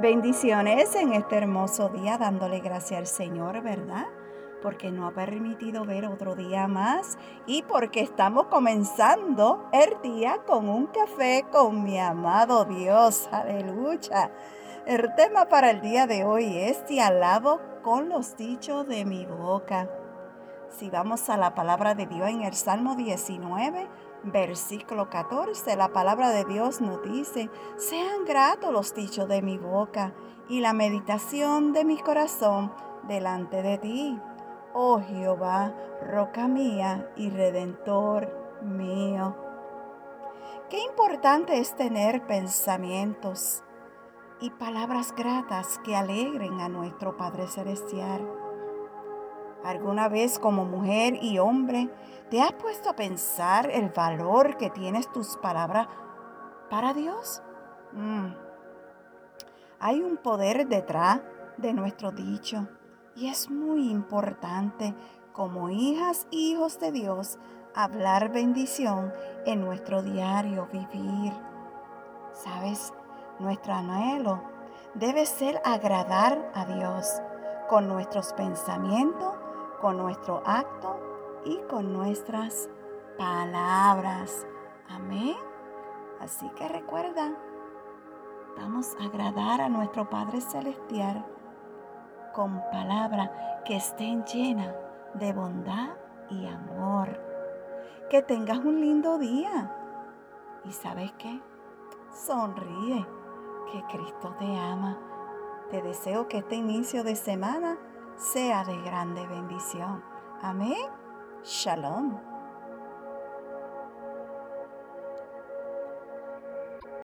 Bendiciones en este hermoso día, dándole gracias al Señor, ¿verdad? Porque no ha permitido ver otro día más y porque estamos comenzando el día con un café con mi amado Dios. Aleluya. El tema para el día de hoy es Te alabo con los dichos de mi boca. Si vamos a la palabra de Dios en el Salmo 19, versículo 14, la palabra de Dios nos dice, sean gratos los dichos de mi boca y la meditación de mi corazón delante de ti, oh Jehová, roca mía y redentor mío. Qué importante es tener pensamientos y palabras gratas que alegren a nuestro Padre Celestial. ¿Alguna vez como mujer y hombre te has puesto a pensar el valor que tienes tus palabras para Dios? Mm. Hay un poder detrás de nuestro dicho y es muy importante como hijas y hijos de Dios hablar bendición en nuestro diario vivir. ¿Sabes? Nuestro anhelo debe ser agradar a Dios con nuestros pensamientos con nuestro acto y con nuestras palabras. Amén. Así que recuerda, vamos a agradar a nuestro Padre Celestial con palabras que estén llenas de bondad y amor. Que tengas un lindo día. ¿Y sabes qué? Sonríe, que Cristo te ama. Te deseo que este inicio de semana sea de grande bendición. Amén. Shalom.